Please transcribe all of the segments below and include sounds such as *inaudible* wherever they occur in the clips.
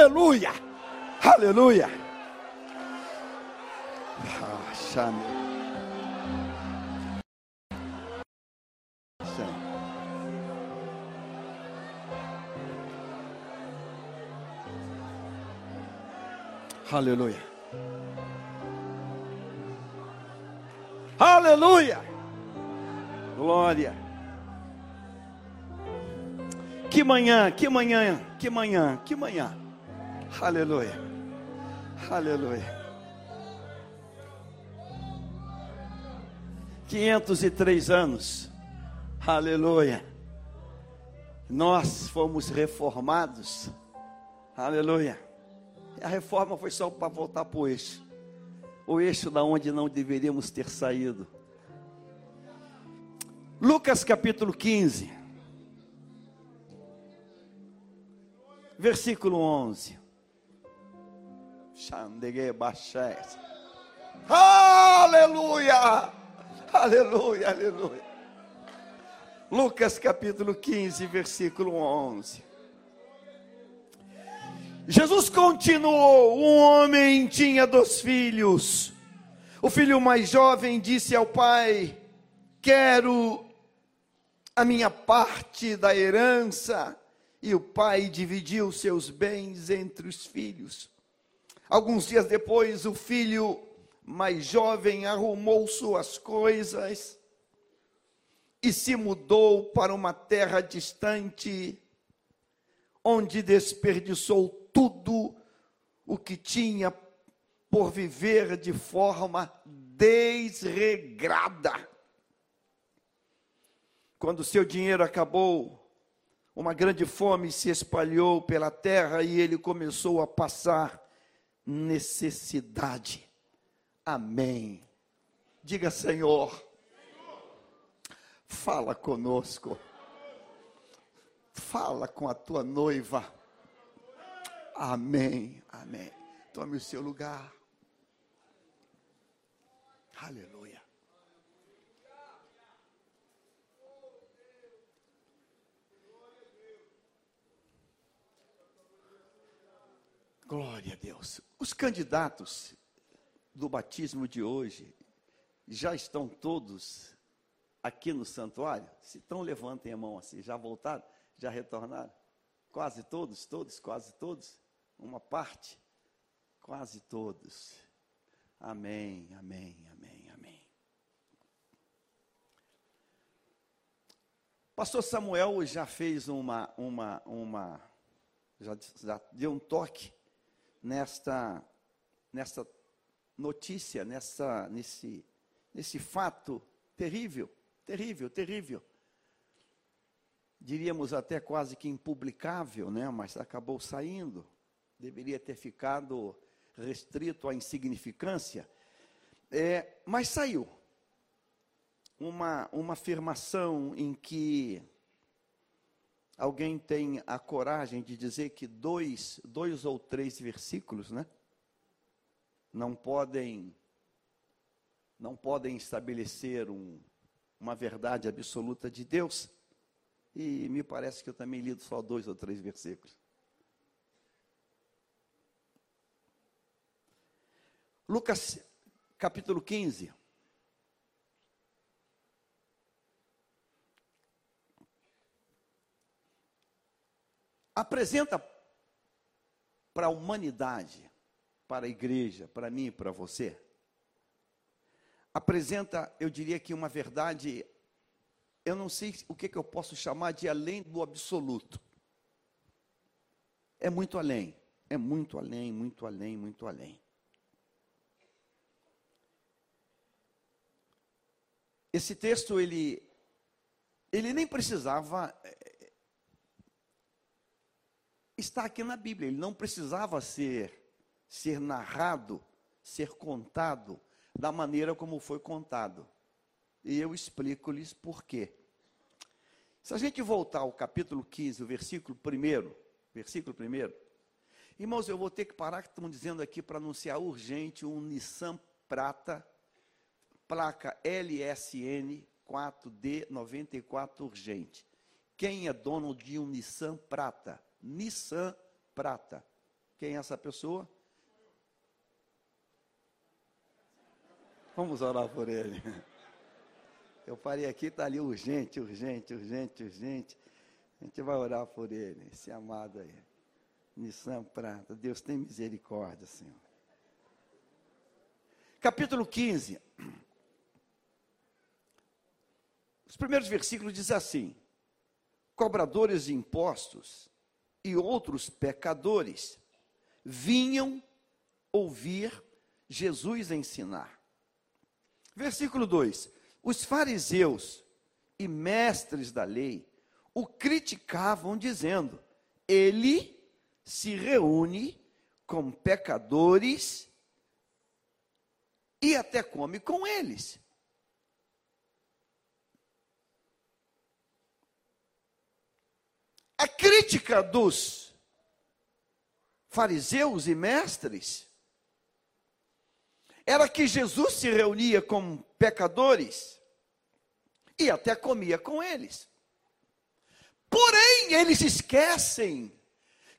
Aleluia! Aleluia! Ah, chame. Aleluia. Aleluia. Glória. Que manhã, que manhã, que manhã, que manhã. Aleluia. Aleluia. 503 anos. Aleluia. Nós fomos reformados. Aleluia. A reforma foi só para voltar para o eixo. O eixo da onde não deveríamos ter saído. Lucas capítulo 15. Versículo 11. Aleluia! Aleluia, aleluia. Lucas capítulo 15, versículo 11. Jesus continuou: Um homem tinha dois filhos. O filho mais jovem disse ao pai: Quero a minha parte da herança. E o pai dividiu seus bens entre os filhos. Alguns dias depois, o filho mais jovem arrumou suas coisas e se mudou para uma terra distante, onde desperdiçou tudo o que tinha por viver de forma desregrada. Quando seu dinheiro acabou, uma grande fome se espalhou pela terra e ele começou a passar necessidade. Amém. Diga, Senhor, fala conosco. Fala com a tua noiva. Amém. Amém. Tome o seu lugar. Aleluia. Glória a Deus. Os candidatos do batismo de hoje já estão todos aqui no santuário? Se estão, levantem a mão assim. Já voltaram? Já retornaram? Quase todos, todos, quase todos? Uma parte? Quase todos. Amém, amém, amém, amém. Pastor Samuel já fez uma, uma, uma, já, já deu um toque nesta, nesta notícia, nessa, nesse, nesse fato terrível, terrível, terrível. Diríamos até quase que impublicável, né? mas acabou saindo. Deveria ter ficado restrito à insignificância. É, mas saiu. Uma, uma afirmação em que alguém tem a coragem de dizer que dois, dois ou três versículos, né? não podem não podem estabelecer um, uma verdade absoluta de Deus. E me parece que eu também li só dois ou três versículos. Lucas capítulo 15. Apresenta para a humanidade para a igreja, para mim e para você, apresenta, eu diria que uma verdade, eu não sei o que, que eu posso chamar de além do absoluto. É muito além, é muito além, muito além, muito além. Esse texto, ele, ele nem precisava estar aqui na Bíblia, ele não precisava ser ser narrado, ser contado da maneira como foi contado. E eu explico-lhes por quê. Se a gente voltar ao capítulo 15, o versículo 1, versículo 1, irmãos, eu vou ter que parar que estão dizendo aqui para anunciar urgente um Nissan Prata, placa LSN 4D94 urgente. Quem é dono de um Nissan Prata? Nissan Prata. Quem é essa pessoa? Vamos orar por ele. Eu parei aqui, está ali urgente, urgente, urgente, urgente. A gente vai orar por ele, esse amado aí. Nissan Prata. Deus tem misericórdia, Senhor. Capítulo 15. Os primeiros versículos dizem assim: Cobradores de impostos e outros pecadores vinham ouvir Jesus ensinar. Versículo 2: Os fariseus e mestres da lei o criticavam, dizendo: Ele se reúne com pecadores e até come com eles. A crítica dos fariseus e mestres era que Jesus se reunia com pecadores e até comia com eles. Porém, eles esquecem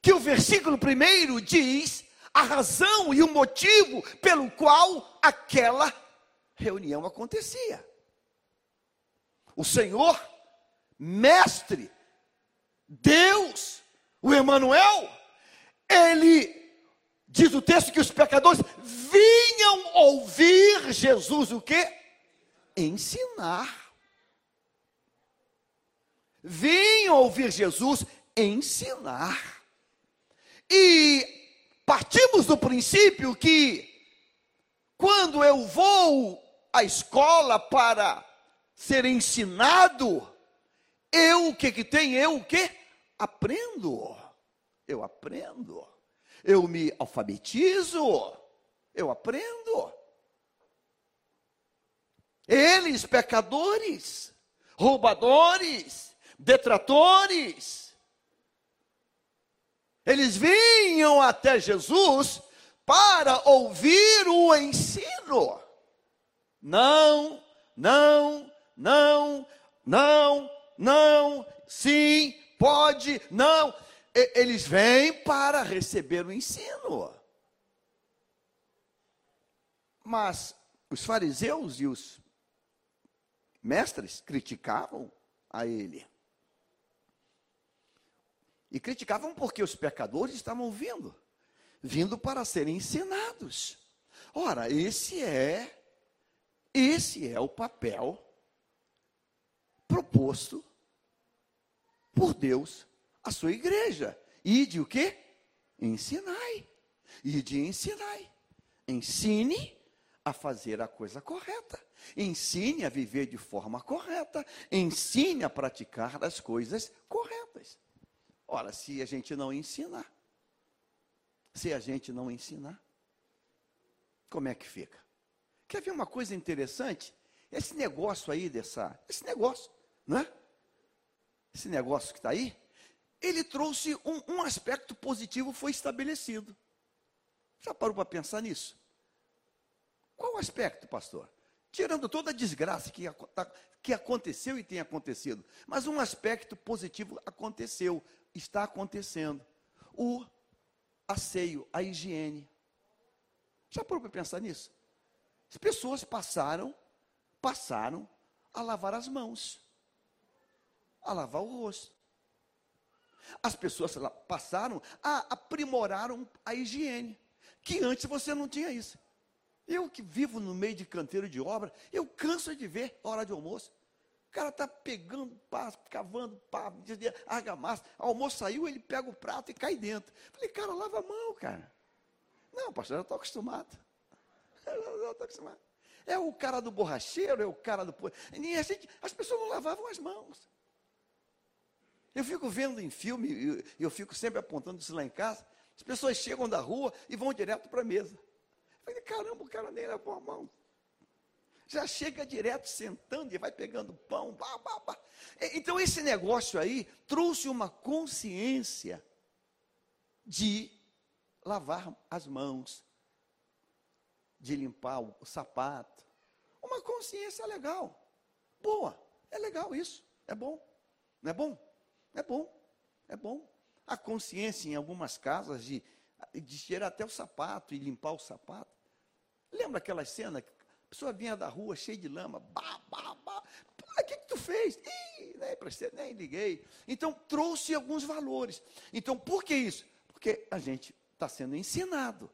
que o versículo primeiro diz a razão e o motivo pelo qual aquela reunião acontecia. O Senhor, mestre, Deus, o Emanuel, ele diz o texto que os pecadores vinham ouvir Jesus o quê? Ensinar. Vinham ouvir Jesus ensinar. E partimos do princípio que quando eu vou à escola para ser ensinado, eu o que que tem? Eu o que? Aprendo. Eu aprendo. Eu me alfabetizo. Eu aprendo. Eles, pecadores, roubadores, detratores, eles vinham até Jesus para ouvir o ensino. Não, não, não, não, não, sim, pode, não. Eles vêm para receber o ensino. Mas os fariseus e os mestres criticavam a ele. E criticavam porque os pecadores estavam vindo, vindo para serem ensinados. Ora, esse é esse é o papel proposto por Deus à sua igreja. E de o quê? Ensinai. E de ensinai. Ensine a fazer a coisa correta. Ensine a viver de forma correta. Ensine a praticar as coisas corretas. Ora, se a gente não ensinar, se a gente não ensinar, como é que fica? Quer ver uma coisa interessante? Esse negócio aí dessa, esse negócio, não é? Esse negócio que está aí, ele trouxe um, um aspecto positivo, foi estabelecido. Já parou para pensar nisso? Qual aspecto, pastor? Tirando toda a desgraça que, tá, que aconteceu e tem acontecido, mas um aspecto positivo aconteceu está acontecendo. O asseio, a higiene. Já parou para pensar nisso? As pessoas passaram, passaram a lavar as mãos, a lavar o rosto. As pessoas passaram a aprimorar a higiene, que antes você não tinha isso. Eu que vivo no meio de canteiro de obra, eu canso de ver hora de almoço. O cara está pegando pá, cavando pá, argamassa. Almoço saiu, ele pega o prato e cai dentro. Falei, cara, lava a mão, cara. Não, pastor, eu estou acostumado. *laughs* Eu estou acostumado. É o cara do borracheiro, é o cara do. as pessoas não lavavam as mãos. Eu fico vendo em filme, eu, eu, fico sempre apontando isso lá em casa. As pessoas chegam da rua e vão direto para a mesa. Eu falei, caramba, o cara nem lavou a mão já chega direto sentando e vai pegando pão. Então, esse negócio aí trouxe uma consciência de lavar as mãos, de limpar o sapato. Uma consciência legal, boa, é legal isso, é bom, não é bom? É bom, é bom. A consciência em algumas casas de de tirar até o sapato e limpar o sapato. Lembra aquela cena? A pessoa vinha da rua cheia de lama, bah, bah, bah. O que, que tu fez? Ih, nem prestei, nem liguei. Então, trouxe alguns valores. Então, por que isso? Porque a gente está sendo ensinado.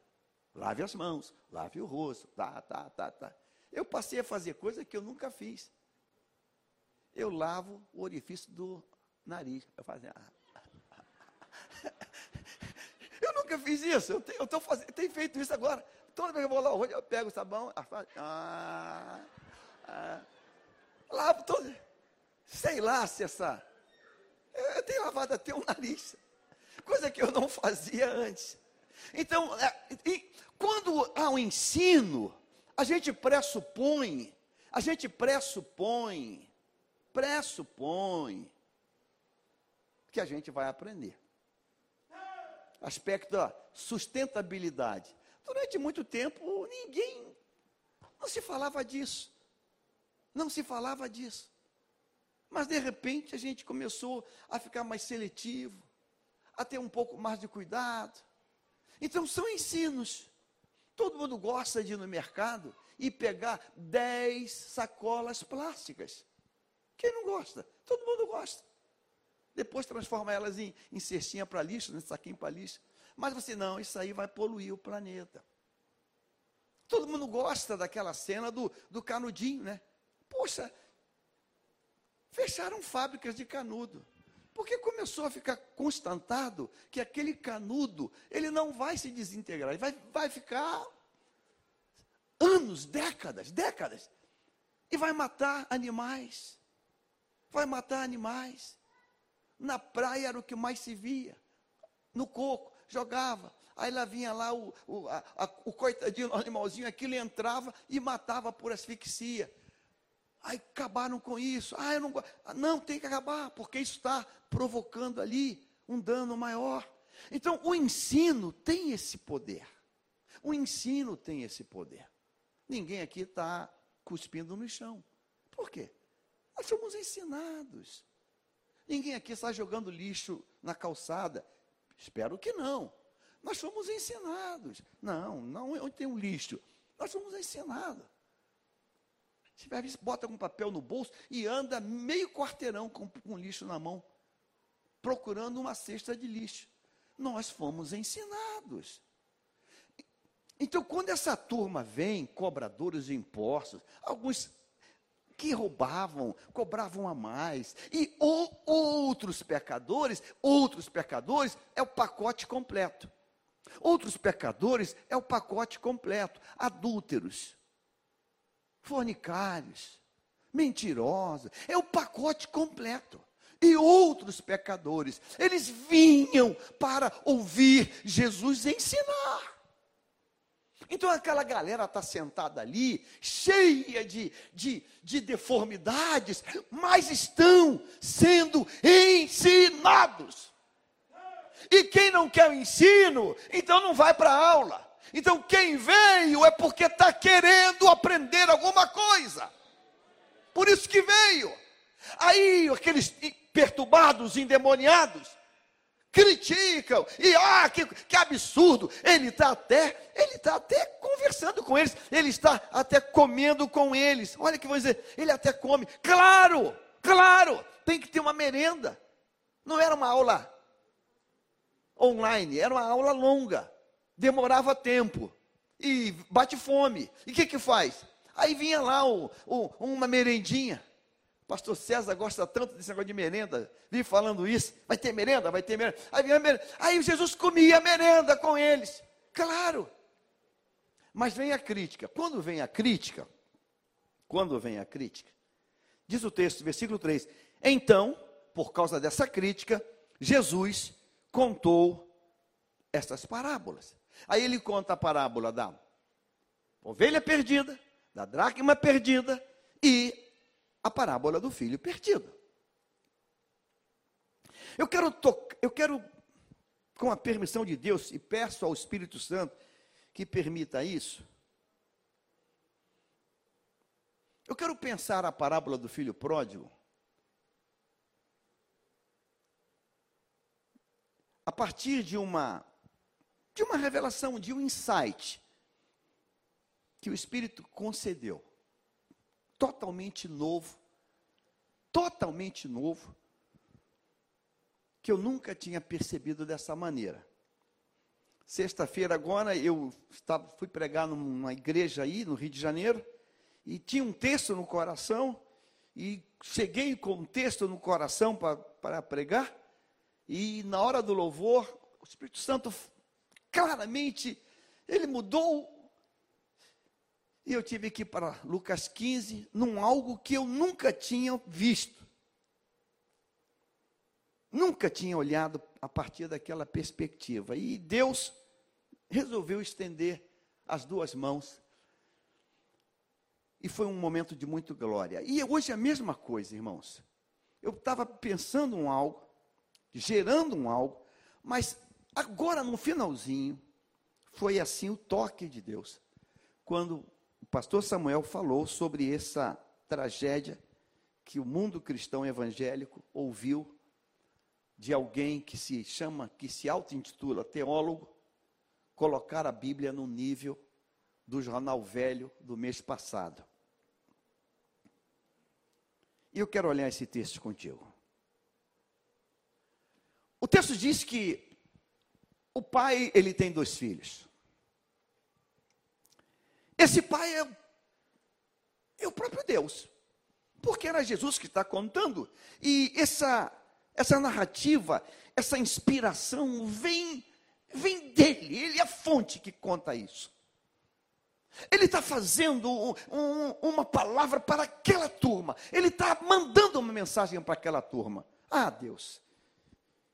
Lave as mãos, lave o rosto, tá, tá, tá, tá. Eu passei a fazer coisa que eu nunca fiz. Eu lavo o orifício do nariz. Eu fazia. Ah. *laughs* Eu nunca fiz isso. Eu tenho, eu tô fazendo, tenho feito isso agora. Toda vez que eu vou lá, eu pego o sabão, ah, ah, lavo todo. Sei lá se essa. Eu tenho lavado até o nariz. Coisa que eu não fazia antes. Então, é, e quando há um ensino, a gente pressupõe, a gente pressupõe, pressupõe que a gente vai aprender. Aspecto da sustentabilidade. Durante muito tempo, ninguém, não se falava disso. Não se falava disso. Mas, de repente, a gente começou a ficar mais seletivo, a ter um pouco mais de cuidado. Então, são ensinos. Todo mundo gosta de ir no mercado e pegar 10 sacolas plásticas. Quem não gosta? Todo mundo gosta. Depois transforma elas em, em cestinha para lixo, né, saquinho para lixo. Mas você não, isso aí vai poluir o planeta. Todo mundo gosta daquela cena do, do canudinho, né? Poxa, fecharam fábricas de canudo. Porque começou a ficar constatado que aquele canudo, ele não vai se desintegrar, ele vai, vai ficar anos, décadas, décadas. E vai matar animais. Vai matar animais. Na praia era o que mais se via. No coco, jogava. Aí lá vinha lá o, o, a, a, o coitadinho, o animalzinho, aquilo entrava e matava por asfixia. Aí acabaram com isso. Ah, eu não gosto. Ah, não, tem que acabar, porque isso está provocando ali um dano maior. Então, o ensino tem esse poder. O ensino tem esse poder. Ninguém aqui está cuspindo no chão. Por quê? Nós somos ensinados. Ninguém aqui está jogando lixo na calçada. Espero que não. Nós somos ensinados. Não, não onde tem um lixo. Nós somos ensinados. Você vai bota um papel no bolso e anda meio quarteirão com, com lixo na mão, procurando uma cesta de lixo. Nós fomos ensinados. Então, quando essa turma vem, cobradores de impostos, alguns que roubavam, cobravam a mais, e outros pecadores, outros pecadores, é o pacote completo. Outros pecadores é o pacote completo. Adúlteros, fornicários, mentirosos, é o pacote completo. E outros pecadores, eles vinham para ouvir Jesus ensinar. Então aquela galera está sentada ali, cheia de, de, de deformidades, mas estão sendo ensinados. E quem não quer o ensino, então não vai para a aula. Então, quem veio é porque está querendo aprender alguma coisa. Por isso que veio. Aí, aqueles perturbados, endemoniados, criticam e ah, que, que absurdo. Ele está até, ele está até conversando com eles, ele está até comendo com eles. Olha que vou dizer, ele até come. Claro, claro, tem que ter uma merenda. Não era uma aula online, era uma aula longa demorava tempo e bate fome. E o que que faz? Aí vinha lá o, o, uma merendinha. Pastor César gosta tanto desse negócio de merenda, vive falando isso. Vai ter merenda? Vai ter merenda. Aí, merenda. Aí Jesus comia merenda com eles. Claro. Mas vem a crítica. Quando vem a crítica, quando vem a crítica, diz o texto, versículo 3: Então, por causa dessa crítica, Jesus contou estas parábolas. Aí ele conta a parábola da ovelha perdida, da dracma perdida e a parábola do filho perdido. Eu quero, eu quero, com a permissão de Deus, e peço ao Espírito Santo que permita isso. Eu quero pensar a parábola do filho pródigo a partir de uma de uma revelação, de um insight que o Espírito concedeu. Totalmente novo, totalmente novo, que eu nunca tinha percebido dessa maneira. Sexta-feira agora eu estava, fui pregar numa igreja aí no Rio de Janeiro e tinha um texto no coração e cheguei com um texto no coração para pregar e na hora do louvor o Espírito Santo claramente ele mudou e eu tive que ir para Lucas 15 num algo que eu nunca tinha visto. Nunca tinha olhado a partir daquela perspectiva. E Deus resolveu estender as duas mãos. E foi um momento de muita glória. E hoje é a mesma coisa, irmãos. Eu estava pensando em algo, gerando um algo, mas agora no finalzinho, foi assim o toque de Deus. Quando o pastor Samuel falou sobre essa tragédia que o mundo cristão evangélico ouviu de alguém que se chama, que se auto-intitula teólogo, colocar a Bíblia no nível do jornal velho do mês passado. E eu quero olhar esse texto contigo. O texto diz que o pai, ele tem dois filhos. Esse pai é, é o próprio Deus. Porque era Jesus que está contando. E essa essa narrativa, essa inspiração vem, vem dele, ele é a fonte que conta isso. Ele está fazendo um, um, uma palavra para aquela turma, ele está mandando uma mensagem para aquela turma. Ah, Deus,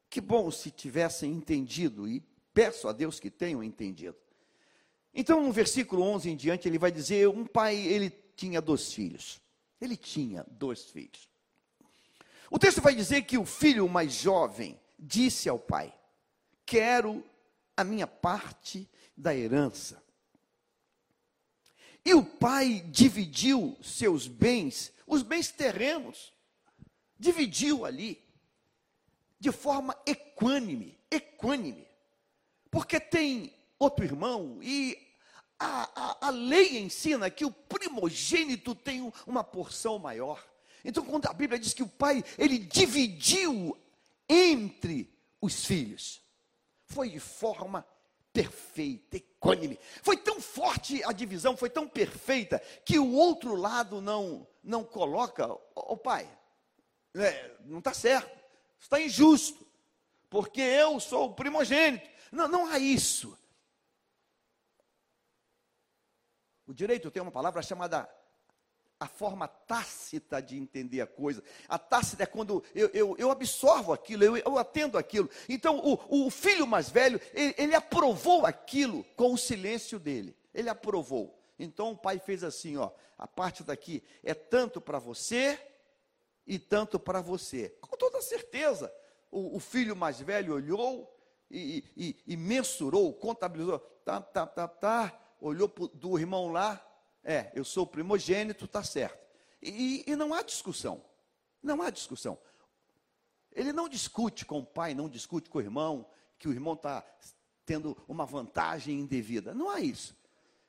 que bom se tivessem entendido, e peço a Deus que tenham entendido. Então, no versículo 11 em diante, ele vai dizer: um pai, ele tinha dois filhos. Ele tinha dois filhos. O texto vai dizer que o filho mais jovem disse ao pai: Quero a minha parte da herança. E o pai dividiu seus bens, os bens terrenos, dividiu ali, de forma equânime, equânime. Porque tem outro irmão e a, a, a lei ensina que o primogênito tem uma porção maior. Então, quando a Bíblia diz que o pai, ele dividiu entre os filhos, foi de forma perfeita, equânime. Foi tão forte a divisão, foi tão perfeita, que o outro lado não, não coloca, o oh, pai, é, não está certo, está injusto, porque eu sou o primogênito. Não, não há isso. O direito tem uma palavra chamada a forma tácita de entender a coisa. A tácita é quando eu, eu, eu absorvo aquilo, eu, eu, atendo aquilo. Então, o, o filho mais velho, ele, ele aprovou aquilo com o silêncio dele. Ele aprovou. Então, o pai fez assim: ó, a parte daqui é tanto para você e tanto para você. Com toda certeza. O, o, filho mais velho olhou e, e, e mensurou, contabilizou. Tá, tá, tá, tá. Olhou pro, do irmão lá, é, eu sou o primogênito, está certo. E, e não há discussão. Não há discussão. Ele não discute com o pai, não discute com o irmão, que o irmão está tendo uma vantagem indevida. Não há isso.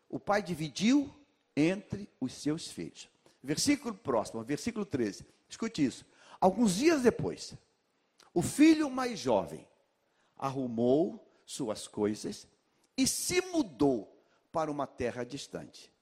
O pai dividiu entre os seus filhos. Versículo próximo, versículo 13. Escute isso. Alguns dias depois, o filho mais jovem arrumou suas coisas e se mudou para uma terra distante.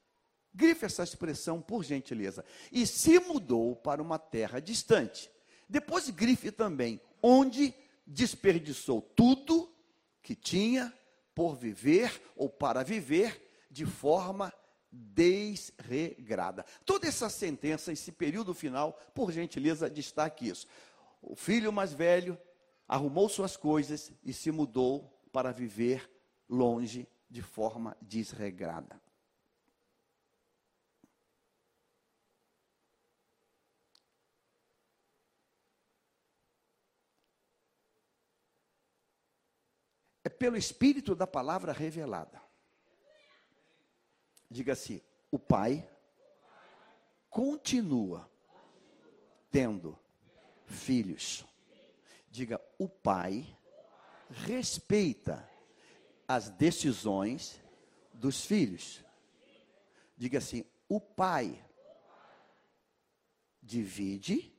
Grife essa expressão, por gentileza. E se mudou para uma terra distante. Depois grife também, onde desperdiçou tudo que tinha por viver ou para viver de forma desregrada. Toda essa sentença, esse período final, por gentileza, destaque isso. O filho mais velho arrumou suas coisas e se mudou para viver longe de forma desregrada. é pelo Espírito da palavra revelada. Diga assim: o Pai continua tendo filhos. Diga, o Pai respeita as decisões dos filhos. Diga assim: o pai divide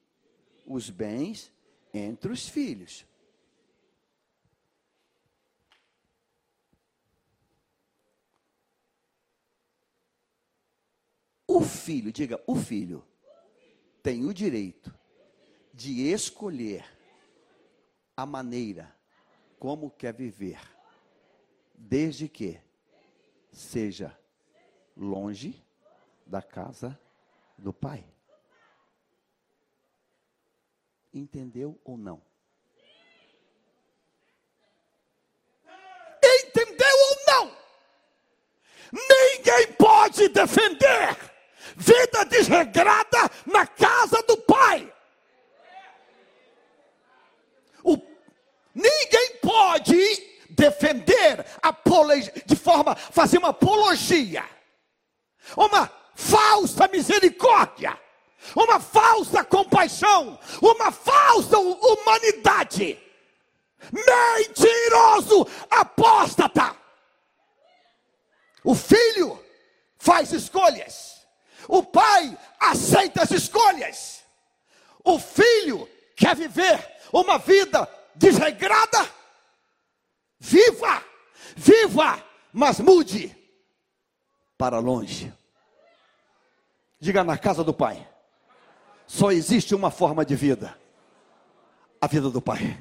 os bens entre os filhos. O filho, diga, o filho tem o direito de escolher a maneira como quer viver, desde que seja longe da casa do pai. Entendeu ou não? Entendeu ou não? Ninguém pode defender vida desregrada na casa do pai. O, ninguém pode defender de forma fazer uma apologia, uma falsa misericórdia, uma falsa compaixão, uma falsa humanidade. Mentiroso apóstata. O filho faz escolhas. O pai aceita as escolhas. O filho quer viver uma vida desregrada. Viva, viva, mas mude para longe. Diga na casa do pai. Só existe uma forma de vida: a vida do pai.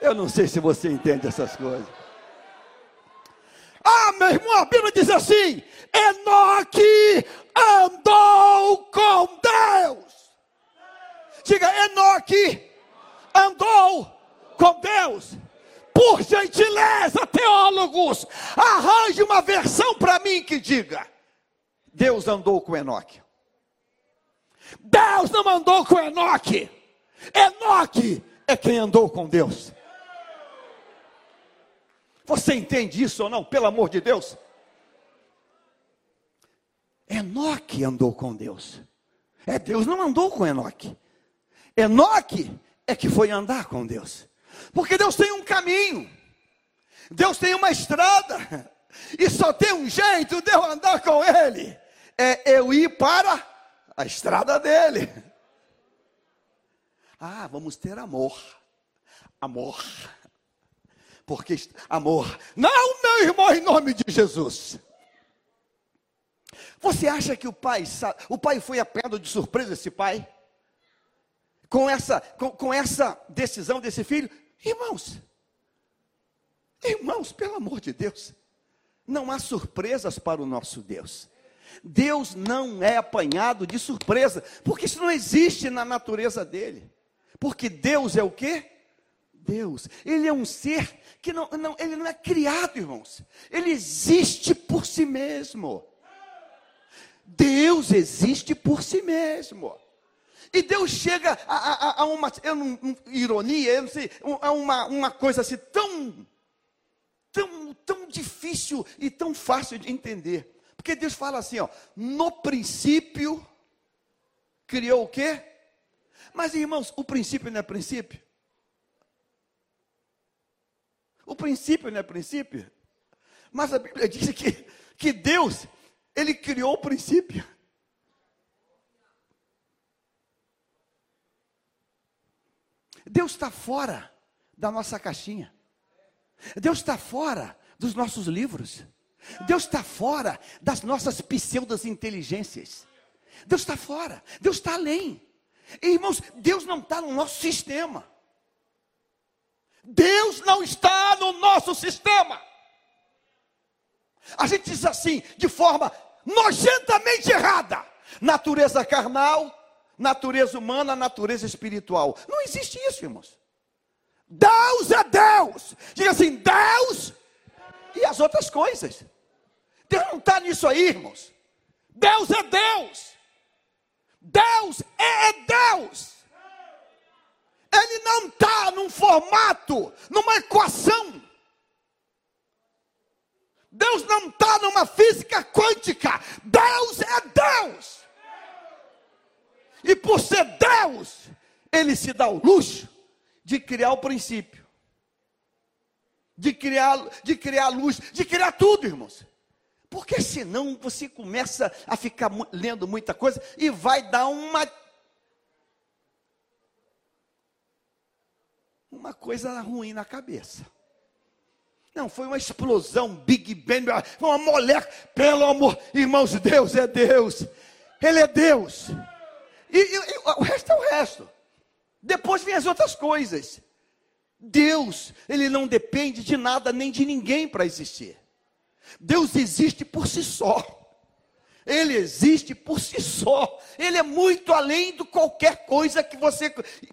Eu não sei se você entende essas coisas. Ah, meu irmão, a Bíblia diz assim: Enoque andou com Deus. Diga, Enoque andou com Deus. Por gentileza, teólogos, arranje uma versão para mim que diga: Deus andou com Enoque. Deus não andou com Enoque. Enoque é quem andou com Deus. Você entende isso ou não? Pelo amor de Deus. Enoque andou com Deus. É, Deus não andou com Enoque. Enoque é que foi andar com Deus. Porque Deus tem um caminho. Deus tem uma estrada. E só tem um jeito de eu andar com Ele. É eu ir para a estrada dele. Ah, vamos ter amor. Amor. Porque amor. Não, meu irmão, em nome de Jesus. Você acha que o pai, o pai foi apanhado de surpresa esse pai? Com essa, com, com essa decisão desse filho? Irmãos, irmãos, pelo amor de Deus, não há surpresas para o nosso Deus. Deus não é apanhado de surpresa, porque isso não existe na natureza dele. Porque Deus é o quê? Deus. Ele é um ser que não, não, ele não é criado, irmãos. Ele existe por si mesmo. Deus existe por si mesmo. E Deus chega a, a, a uma eu não, ironia, eu não sei, a uma, uma coisa assim tão, tão, tão difícil e tão fácil de entender. Porque Deus fala assim, ó, no princípio criou o quê? Mas irmãos, o princípio não é princípio? O princípio não é princípio? Mas a Bíblia *laughs* diz que, que Deus, Ele criou o princípio. Deus está fora da nossa caixinha. Deus está fora dos nossos livros. Deus está fora das nossas pseudas inteligências. Deus está fora, Deus está além. E, irmãos, Deus não está no nosso sistema. Deus não está no nosso sistema. A gente diz assim, de forma nojentamente errada: natureza carnal, natureza humana, natureza espiritual. Não existe isso, irmãos. Deus é Deus. Diga assim: Deus e as outras coisas. Deus não está nisso aí, irmãos. Deus é Deus. Deus é Deus. Ele não está num formato, numa equação. Deus não está numa física quântica. Deus é Deus. E por ser Deus, Ele se dá o luxo de criar o princípio. de criar, de criar luz, de criar tudo, irmãos. Porque senão você começa a ficar lendo muita coisa e vai dar uma uma coisa ruim na cabeça. Não, foi uma explosão, Big Bang, foi uma moleque, pelo amor, irmãos, Deus é Deus, Ele é Deus, e, e, e o resto é o resto, depois vem as outras coisas. Deus, Ele não depende de nada nem de ninguém para existir, Deus existe por si só. Ele existe por si só. Ele é muito além de qualquer coisa que você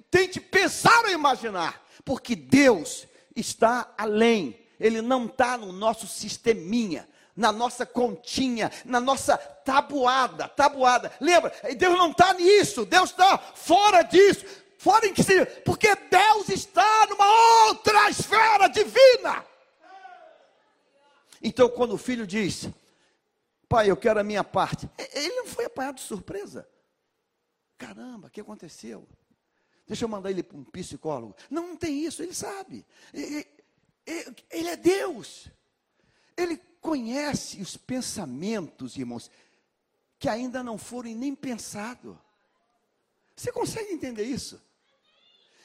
tente pensar ou imaginar. Porque Deus está além. Ele não está no nosso sisteminha, na nossa continha, na nossa tabuada, tabuada. Lembra? Deus não está nisso, Deus está fora disso. Fora em que seja, porque Deus está numa outra esfera divina. Então, quando o filho diz, pai, eu quero a minha parte, ele não foi apanhado de surpresa. Caramba, o que aconteceu? Deixa eu mandar ele para um psicólogo. Não, não tem isso, ele sabe. Ele, ele é Deus. Ele conhece os pensamentos, irmãos, que ainda não foram nem pensados. Você consegue entender isso?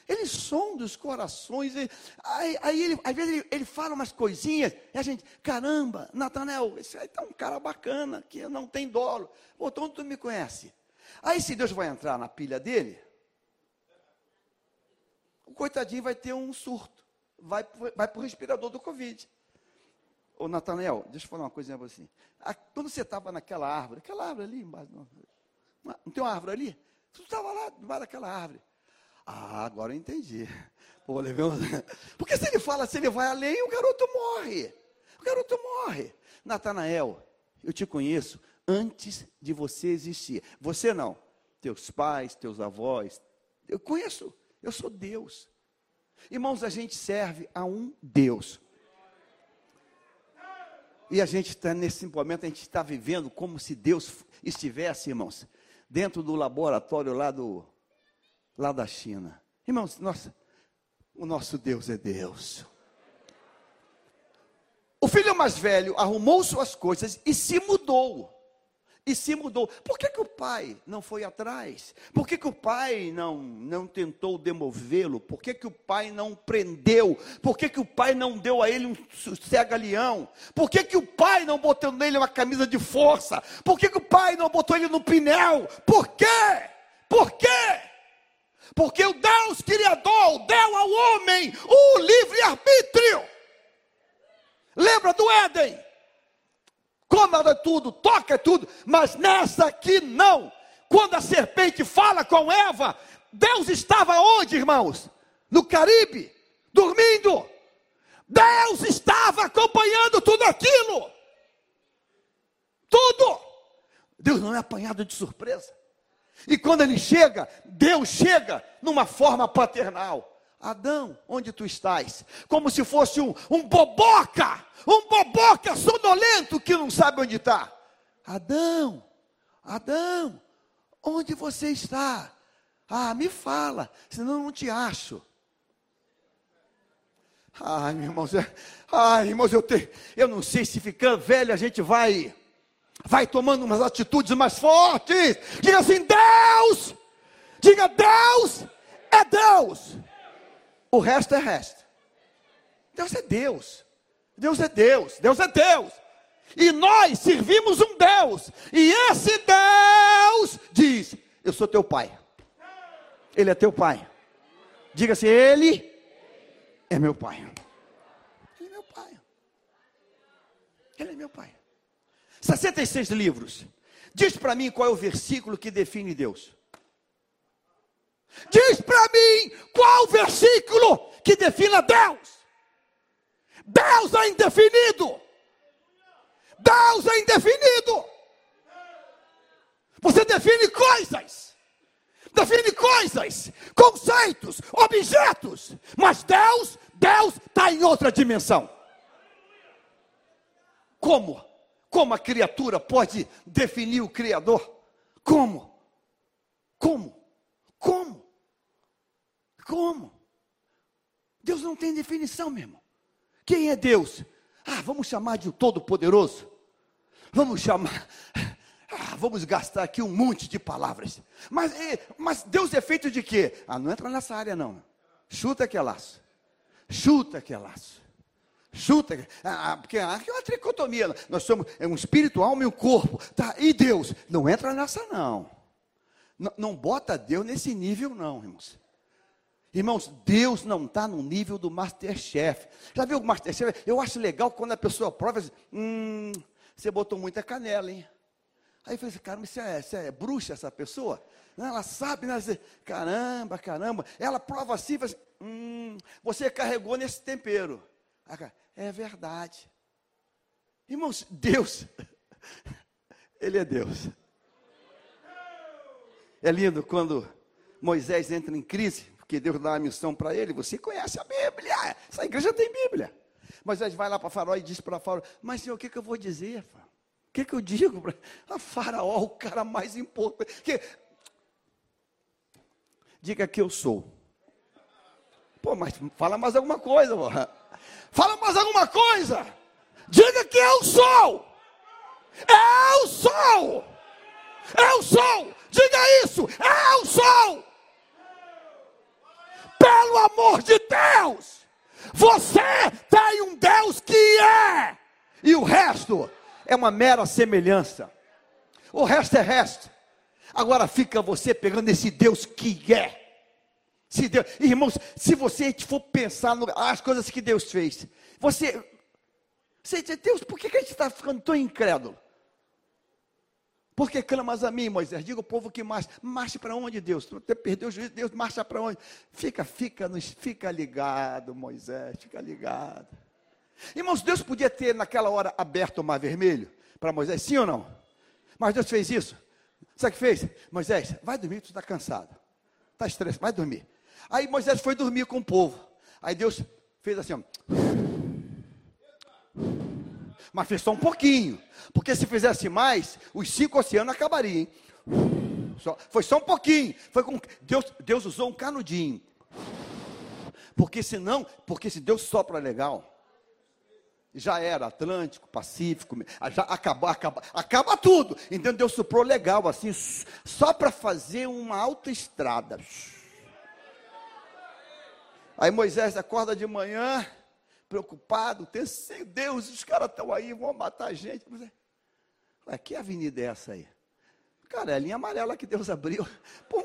Ele sonda os corações. Ele, aí, aí ele, às vezes ele, ele, fala umas coisinhas, e a gente, caramba, Natanael, esse aí está um cara bacana, que não tem dolo. Pô, então tu me conhece. Aí se Deus vai entrar na pilha dele, o coitadinho vai ter um surto. Vai, vai para o respirador do Covid. Ô, Natanael, deixa eu falar uma coisinha para você. Quando você estava naquela árvore, aquela árvore ali embaixo, não, não tem uma árvore ali? Tu estava lá debaixo daquela árvore. Ah, agora eu entendi. Pô, levei *laughs* Porque se ele fala, se ele vai além, o garoto morre. O garoto morre. Natanael, eu te conheço antes de você existir. Você não. Teus pais, teus avós. Eu conheço. Eu sou Deus. Irmãos, a gente serve a um Deus. E a gente está nesse momento, a gente está vivendo como se Deus estivesse, irmãos, dentro do laboratório lá do lá da China. Irmãos, nossa, o nosso Deus é Deus. O filho mais velho arrumou suas coisas e se mudou e se mudou. Por que, que o pai não foi atrás? Por que, que o pai não, não tentou demovê-lo? Por que, que o pai não prendeu? Por que, que o pai não deu a ele um cega-leão? Por que, que o pai não botou nele uma camisa de força? Por que, que o pai não botou ele no pinel? Por quê? Por quê? Porque o Deus Criador deu ao homem o livre-arbítrio. Lembra do Éden? Coma de tudo, toca tudo, mas nessa aqui não. Quando a serpente fala com Eva, Deus estava onde, irmãos? No Caribe, dormindo. Deus estava acompanhando tudo aquilo. Tudo. Deus não é apanhado de surpresa. E quando ele chega, Deus chega numa forma paternal. Adão, onde tu estás? Como se fosse um, um boboca, um boboca sonolento que não sabe onde está. Adão, Adão, onde você está? Ah, me fala, senão eu não te acho. Ai, irmãos, é, ai, irmãos, eu, te, eu não sei se ficando velho a gente vai, vai tomando umas atitudes mais fortes. Diga assim, Deus, diga Deus é Deus. O resto é resto. Deus é Deus. Deus é Deus. Deus é Deus. E nós servimos um Deus. E esse Deus diz: Eu sou teu pai. Ele é teu pai. Diga-se, Ele é meu pai. Ele é meu pai. Ele é meu pai. 66 livros. Diz para mim qual é o versículo que define Deus. Diz para mim qual versículo que defina Deus. Deus é indefinido. Deus é indefinido. Você define coisas, define coisas, conceitos, objetos, mas Deus, Deus está em outra dimensão. Como? Como a criatura pode definir o Criador? Como? Como? Como? Deus não tem definição, meu irmão. Quem é Deus? Ah, vamos chamar de Todo-Poderoso. Vamos chamar. Ah, vamos gastar aqui um monte de palavras. Mas, mas Deus é feito de quê? Ah, não entra nessa área não. Chuta que é laço. Chuta que é laço. Chuta, ah, ah porque aqui é uma tricotomia. Nós somos é um espírito, alma e um corpo. Tá, e Deus? Não entra nessa não. Não, não bota Deus nesse nível, não, irmãos. Irmãos, Deus não está no nível do Masterchef. Já viu o Masterchef? Eu acho legal quando a pessoa prova, assim, hum, você botou muita canela, hein? Aí eu falei assim, caramba, é, é bruxa essa pessoa? Ela sabe, né? Caramba, caramba. Ela prova assim, assim, hum, você carregou nesse tempero. É verdade. Irmãos, Deus, *laughs* Ele é Deus. É lindo quando Moisés entra em crise, porque Deus dá uma missão para ele. Você conhece a Bíblia, essa igreja tem Bíblia. Moisés vai lá para Faraó e diz para Faraó: Mas senhor, o que, que eu vou dizer? O que, que eu digo para *laughs* a Faraó, o cara mais importante? Que... Diga que eu sou. Pô, mas fala mais alguma coisa, porra. Fala mais alguma coisa. Diga que eu sou. Eu sou. Eu sou. Diga isso. Eu sou. Pelo amor de Deus. Você tem um Deus que é. E o resto é uma mera semelhança. O resto é resto. Agora fica você pegando esse Deus que é. Se Deus, irmãos, se você for pensar nas coisas que Deus fez, você, você Deus, por que, que a gente está ficando tão incrédulo? Por que clamas a mim, Moisés? Diga o povo que marcha. Marche para onde, Deus? Tu perdeu o juízo, Deus marcha para onde? Fica, fica, fica ligado, Moisés, fica ligado. Irmãos, Deus podia ter naquela hora aberto o mar vermelho para Moisés, sim ou não? Mas Deus fez isso. Sabe o que fez? Moisés, vai dormir, tu está cansado. Está estressado, vai dormir. Aí Moisés foi dormir com o povo. Aí Deus fez assim, ó. Mas fez só um pouquinho. Porque se fizesse mais, os cinco oceanos acabariam. Só, foi só um pouquinho. Foi com, Deus, Deus usou um canudinho. Porque senão, porque se Deus sopra legal, já era Atlântico, Pacífico, já acabou, acaba, acaba tudo. Então Deus soprou legal, assim, só para fazer uma autoestrada. Aí Moisés acorda de manhã, preocupado, terceiro, Deus, os caras estão aí, vão matar a gente. Ué, que avenida é essa aí? Cara, é a linha amarela que Deus abriu. *laughs* Pô,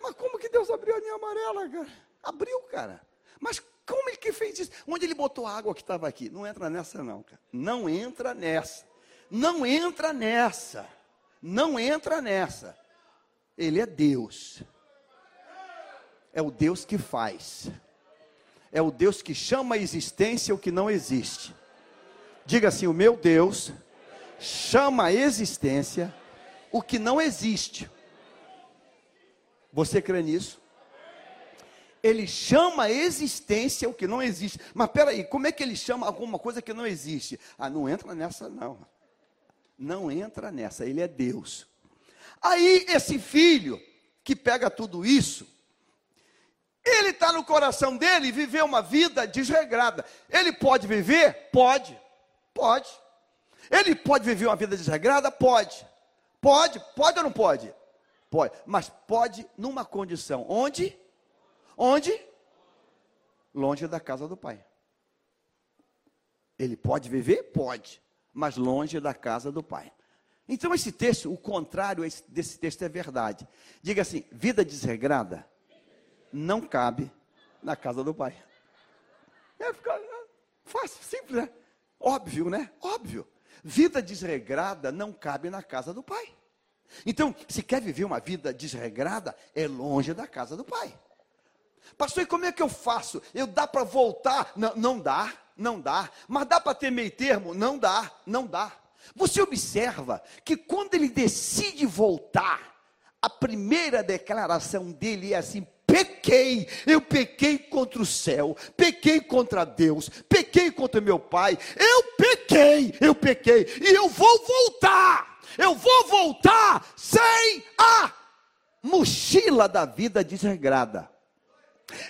mas como que Deus abriu a linha amarela, cara? Abriu, cara. Mas como ele que fez isso? Onde ele botou a água que estava aqui? Não entra nessa, não, cara. Não entra nessa. Não entra nessa. Não entra nessa. Ele é Deus é o Deus que faz, é o Deus que chama a existência o que não existe. Diga assim: o meu Deus chama a existência o que não existe. Você crê nisso? Ele chama a existência o que não existe. Mas peraí, como é que ele chama alguma coisa que não existe? Ah, não entra nessa, não. Não entra nessa, ele é Deus. Aí esse filho que pega tudo isso está no coração dele viver uma vida desregrada. Ele pode viver? Pode. Pode. Ele pode viver uma vida desregrada? Pode. Pode. Pode ou não pode? Pode. Mas pode numa condição. Onde? Onde? Longe da casa do pai. Ele pode viver? Pode. Mas longe da casa do pai. Então, esse texto, o contrário desse texto é verdade. Diga assim: vida desregrada não cabe na casa do pai. É, fica fácil, simples, né? Óbvio, né? Óbvio. Vida desregrada não cabe na casa do pai. Então, se quer viver uma vida desregrada, é longe da casa do pai. Pastor, e como é que eu faço? Eu dá para voltar? Não, não dá, não dá. Mas dá para ter meio termo? Não dá, não dá. Você observa que quando ele decide voltar, a primeira declaração dele é assim: pequei, eu pequei contra o céu, pequei contra Deus, pequei contra meu pai, eu pequei, eu pequei, e eu vou voltar, eu vou voltar sem a mochila da vida desregrada.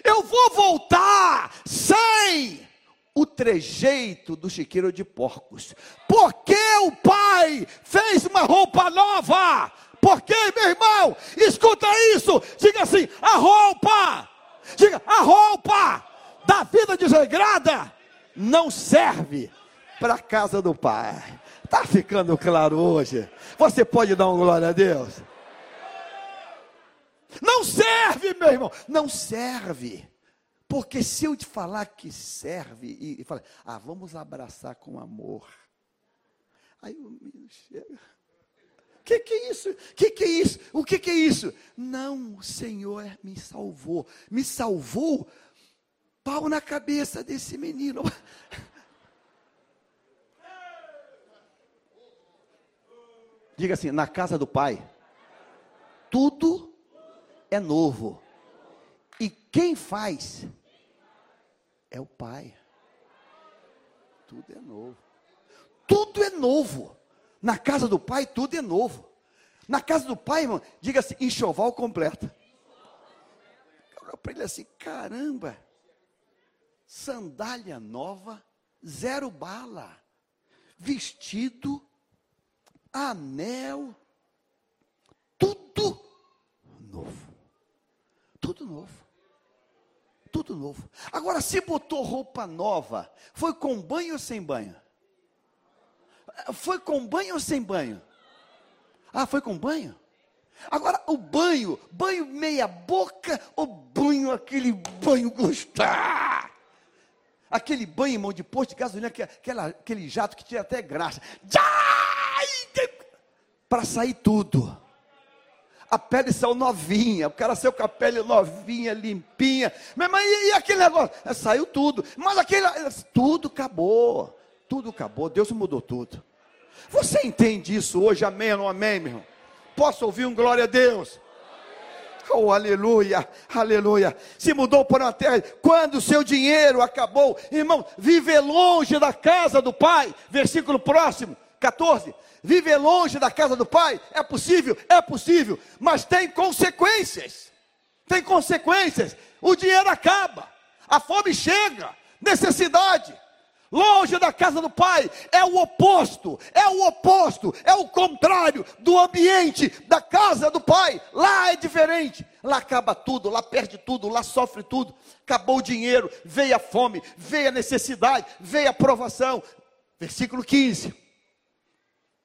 Eu vou voltar sem o trejeito do chiqueiro de porcos. Porque o pai fez uma roupa nova? Porque, meu irmão, escuta isso, diga assim: a roupa, diga, a roupa da vida desregrada não serve para a casa do pai. Está ficando claro hoje? Você pode dar uma glória a Deus? Não serve, meu irmão, não serve. Porque se eu te falar que serve, e, e falar, ah, vamos abraçar com amor. Aí o menino chega. Que, que é isso? Que, que é isso? O que, que é isso? Não, o Senhor me salvou. Me salvou pau na cabeça desse menino. *laughs* Diga assim: na casa do Pai, tudo é novo. E quem faz é o Pai. Tudo é novo. Tudo é novo. Na casa do Pai, tudo é novo. Na casa do Pai, irmão, diga assim: enxoval completo. Olha para ele assim: caramba, sandália nova, zero bala, vestido, anel, tudo novo. Tudo novo. Tudo novo. Agora, se botou roupa nova, foi com banho ou sem banho? Foi com banho ou sem banho? Ah, foi com banho? Agora, o banho, banho meia boca ou banho, aquele banho gostar? Aquele banho, irmão, de posto de gasolina, aquela, aquele jato que tira até graxa. Para sair tudo. A pele saiu novinha, o cara saiu com a pele novinha, limpinha. Mas, e, e aquele negócio? É, saiu tudo. Mas aquele, tudo acabou. Tudo acabou. Deus mudou tudo. Você entende isso hoje? Amém ou não amém, meu irmão? Posso ouvir um glória a Deus? Oh, aleluia, aleluia. Se mudou para uma terra, quando o seu dinheiro acabou, irmão, viver longe da casa do pai. Versículo próximo, 14. Viver longe da casa do pai é possível? É possível, mas tem consequências. Tem consequências. O dinheiro acaba, a fome chega, necessidade longe da casa do pai, é o oposto, é o oposto, é o contrário do ambiente da casa do pai. Lá é diferente, lá acaba tudo, lá perde tudo, lá sofre tudo. Acabou o dinheiro, veio a fome, veio a necessidade, veio a provação. Versículo 15.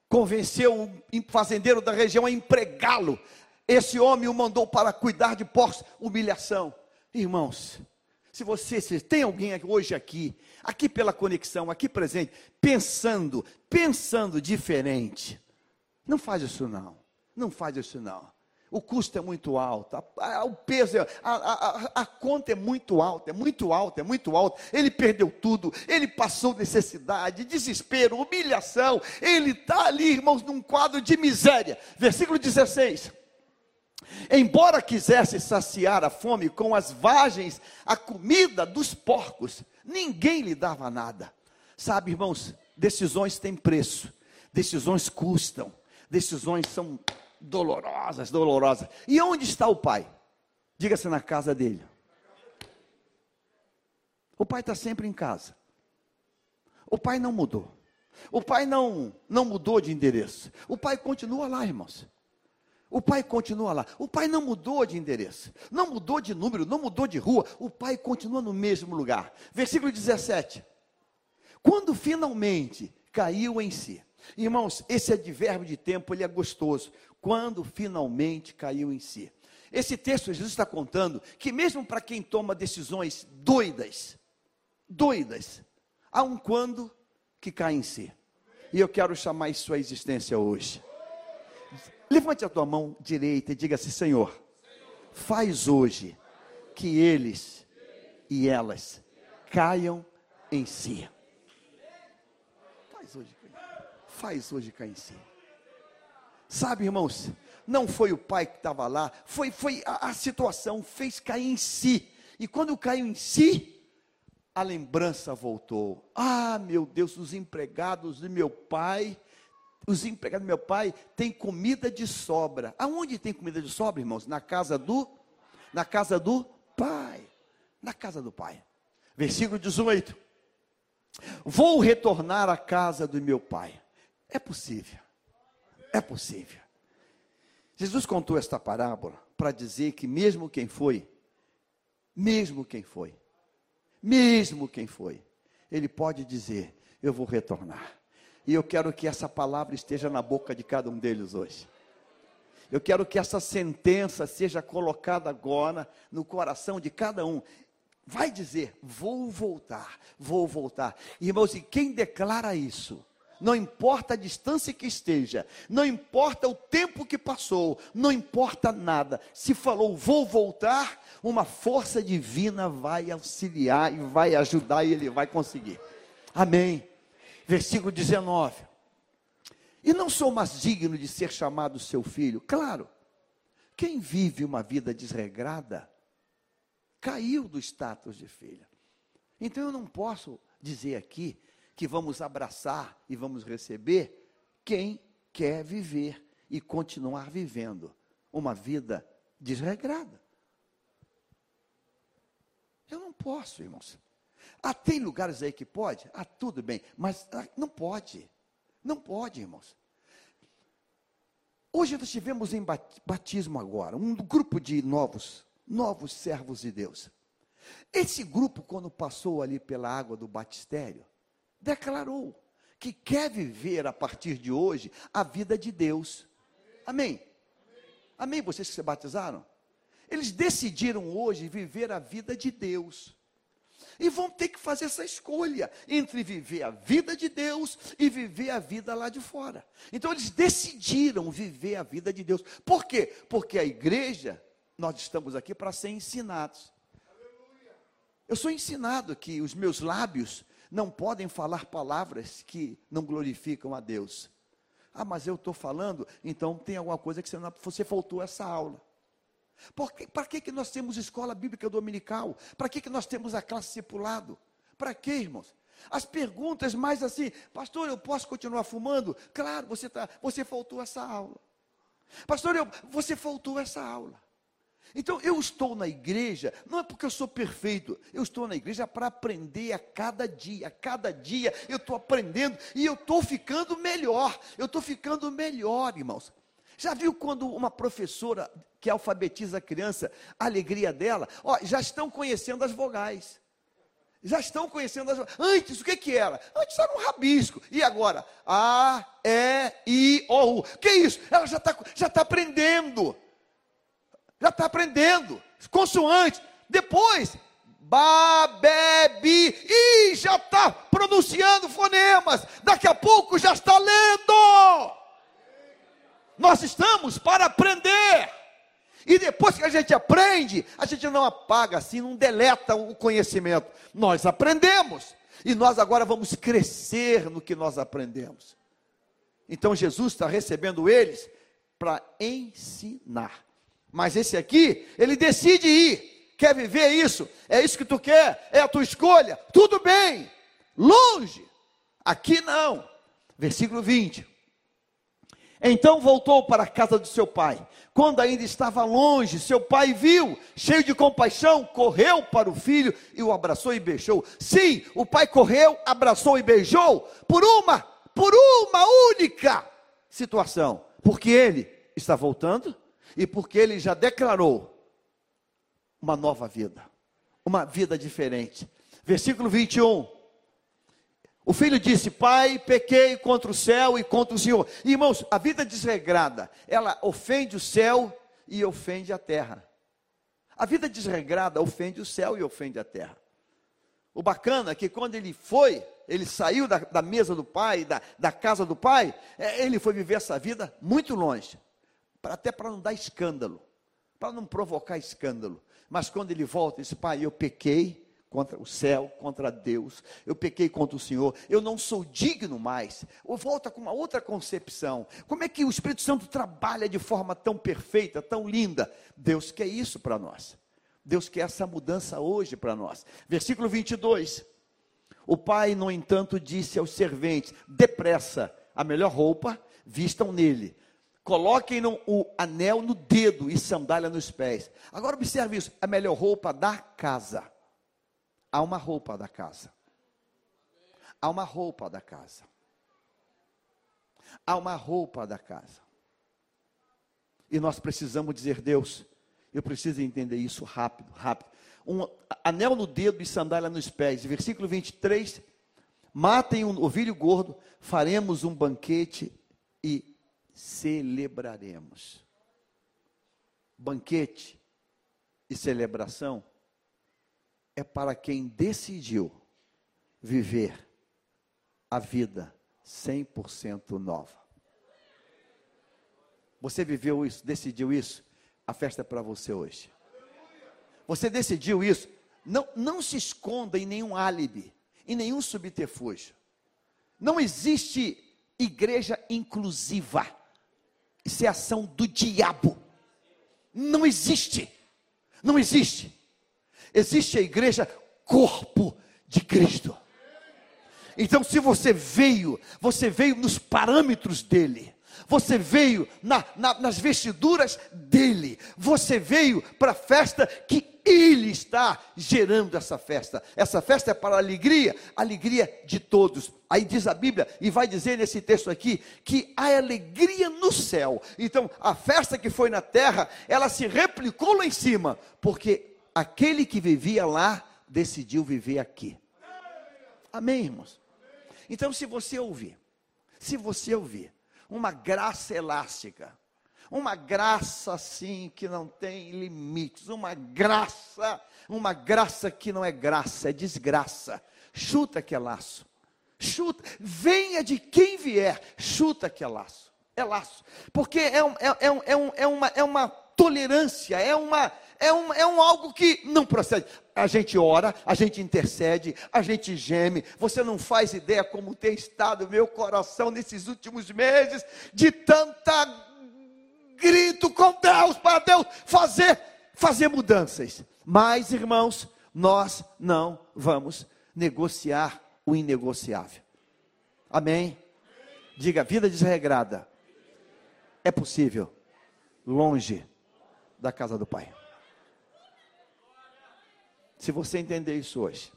Convenceu um fazendeiro da região a empregá-lo. Esse homem o mandou para cuidar de porcos, humilhação. Irmãos, se você se tem alguém hoje aqui, aqui pela conexão, aqui presente, pensando, pensando diferente, não faz isso não. Não faz isso não. O custo é muito alto, a, a, o peso, é, a, a, conta é muito alta, é muito alta, é muito alta. Ele perdeu tudo, ele passou necessidade, desespero, humilhação. Ele está ali, irmãos, num quadro de miséria. Versículo 16. Embora quisesse saciar a fome com as vagens, a comida dos porcos, ninguém lhe dava nada. Sabe, irmãos, decisões têm preço, decisões custam, decisões são dolorosas, dolorosas. E onde está o pai? Diga-se na casa dele. O pai está sempre em casa. O pai não mudou. O pai não, não mudou de endereço. O pai continua lá, irmãos. O pai continua lá. O pai não mudou de endereço, não mudou de número, não mudou de rua. O pai continua no mesmo lugar. Versículo 17. Quando finalmente caiu em si. Irmãos, esse advérbio de tempo ele é gostoso. Quando finalmente caiu em si. Esse texto Jesus está contando que mesmo para quem toma decisões doidas, doidas, há um quando que cai em si. E eu quero chamar isso à existência hoje. Levante a tua mão direita e diga assim: Senhor, faz hoje que eles e elas caiam em si. Faz hoje, faz hoje cair em si. Sabe, irmãos, não foi o pai que estava lá, foi, foi a, a situação, fez cair em si. E quando caiu em si, a lembrança voltou. Ah, meu Deus, os empregados de meu pai os empregados do meu pai têm comida de sobra. Aonde tem comida de sobra, irmãos? Na casa do na casa do pai. Na casa do pai. Versículo 18. Vou retornar à casa do meu pai. É possível. É possível. Jesus contou esta parábola para dizer que mesmo quem foi, mesmo quem foi, mesmo quem foi, ele pode dizer: Eu vou retornar. E eu quero que essa palavra esteja na boca de cada um deles hoje. Eu quero que essa sentença seja colocada agora no coração de cada um. Vai dizer: Vou voltar, vou voltar. Irmãos, e quem declara isso? não importa a distância que esteja, não importa o tempo que passou, não importa nada. Se falou, vou voltar, uma força divina vai auxiliar e vai ajudar e ele vai conseguir. Amém. Versículo 19. E não sou mais digno de ser chamado seu filho. Claro, quem vive uma vida desregrada caiu do status de filha. Então eu não posso dizer aqui que vamos abraçar e vamos receber quem quer viver e continuar vivendo uma vida desregrada. Eu não posso, irmãos. Ah, tem lugares aí que pode? Ah, tudo bem, mas ah, não pode. Não pode, irmãos. Hoje nós tivemos em batismo agora um grupo de novos, novos servos de Deus. Esse grupo, quando passou ali pela água do batistério, declarou que quer viver a partir de hoje a vida de Deus. Amém? Amém, vocês que se batizaram? Eles decidiram hoje viver a vida de Deus. E vão ter que fazer essa escolha entre viver a vida de Deus e viver a vida lá de fora. Então eles decidiram viver a vida de Deus. Por quê? Porque a igreja, nós estamos aqui para ser ensinados. Eu sou ensinado que os meus lábios não podem falar palavras que não glorificam a Deus. Ah, mas eu estou falando, então tem alguma coisa que você, não, você faltou essa aula. Para que, que nós temos escola bíblica dominical? Para que, que nós temos a classe discipulado? Para que, irmãos? As perguntas mais assim, pastor, eu posso continuar fumando? Claro, você, tá, você faltou essa aula. Pastor, eu, você faltou essa aula. Então eu estou na igreja, não é porque eu sou perfeito, eu estou na igreja para aprender a cada dia, a cada dia eu estou aprendendo e eu estou ficando melhor, eu estou ficando melhor, irmãos. Já viu quando uma professora que alfabetiza a criança, a alegria dela, ó, já estão conhecendo as vogais. Já estão conhecendo as. Antes, o que que era? Antes era um rabisco. E agora? A, E, I, O, U. Que isso? Ela já está já tá aprendendo já está aprendendo. Consoante. Depois, babebi, e já está pronunciando fonemas. Daqui a pouco já está lendo. Nós estamos para aprender. E depois que a gente aprende, a gente não apaga assim, não deleta o conhecimento. Nós aprendemos. E nós agora vamos crescer no que nós aprendemos. Então Jesus está recebendo eles para ensinar. Mas esse aqui, ele decide ir. Quer viver isso? É isso que tu quer? É a tua escolha? Tudo bem. Longe. Aqui não. Versículo 20. Então voltou para a casa do seu pai. Quando ainda estava longe, seu pai viu, cheio de compaixão, correu para o filho e o abraçou e beijou. Sim, o pai correu, abraçou e beijou por uma, por uma única situação, porque ele está voltando e porque ele já declarou uma nova vida, uma vida diferente. Versículo 21. O filho disse: Pai, pequei contra o céu e contra o Senhor. Irmãos, a vida desregrada, ela ofende o céu e ofende a terra. A vida desregrada ofende o céu e ofende a terra. O bacana é que quando ele foi, ele saiu da, da mesa do pai, da, da casa do pai, é, ele foi viver essa vida muito longe até para não dar escândalo, para não provocar escândalo. Mas quando ele volta, ele diz: Pai, eu pequei contra o céu, contra Deus, eu pequei contra o Senhor, eu não sou digno mais. Ou volta com uma outra concepção. Como é que o Espírito Santo trabalha de forma tão perfeita, tão linda? Deus quer isso para nós. Deus quer essa mudança hoje para nós. Versículo 22. O pai, no entanto, disse aos serventes: depressa, a melhor roupa, vistam nele Coloquem o anel no dedo e sandália nos pés. Agora observe isso: a melhor roupa da casa. Há uma roupa da casa. há uma roupa da casa. Há uma roupa da casa. E nós precisamos dizer, Deus, eu preciso entender isso rápido, rápido. Um anel no dedo e sandália nos pés. Versículo 23. Matem um ovelho gordo, faremos um banquete e celebraremos. Banquete e celebração é para quem decidiu viver a vida 100% nova. Você viveu isso, decidiu isso? A festa é para você hoje. Você decidiu isso? Não, não se esconda em nenhum álibi, em nenhum subterfúgio. Não existe igreja inclusiva. Isso é ação do diabo. Não existe. Não existe. Existe a igreja corpo de Cristo. Então, se você veio, você veio nos parâmetros dele. Você veio na, na, nas vestiduras dele. Você veio para a festa que ele está gerando essa festa. Essa festa é para a alegria, alegria de todos. Aí diz a Bíblia, e vai dizer nesse texto aqui, que há alegria no céu. Então, a festa que foi na terra, ela se replicou lá em cima, porque aquele que vivia lá decidiu viver aqui. Amém, irmãos? Então, se você ouvir, se você ouvir uma graça elástica, uma graça assim que não tem limites, uma graça, uma graça que não é graça, é desgraça. Chuta que é laço. Chuta, venha de quem vier, chuta que é laço. É laço. Porque é, um, é, é, um, é, um, é, uma, é uma tolerância, é uma, é um, é um algo que não procede. A gente ora, a gente intercede, a gente geme. Você não faz ideia como tem estado meu coração nesses últimos meses de tanta grito com Deus para Deus fazer fazer mudanças. Mas, irmãos, nós não vamos negociar o inegociável. Amém? Diga, vida desregrada é possível longe da casa do Pai. Se você entender isso hoje,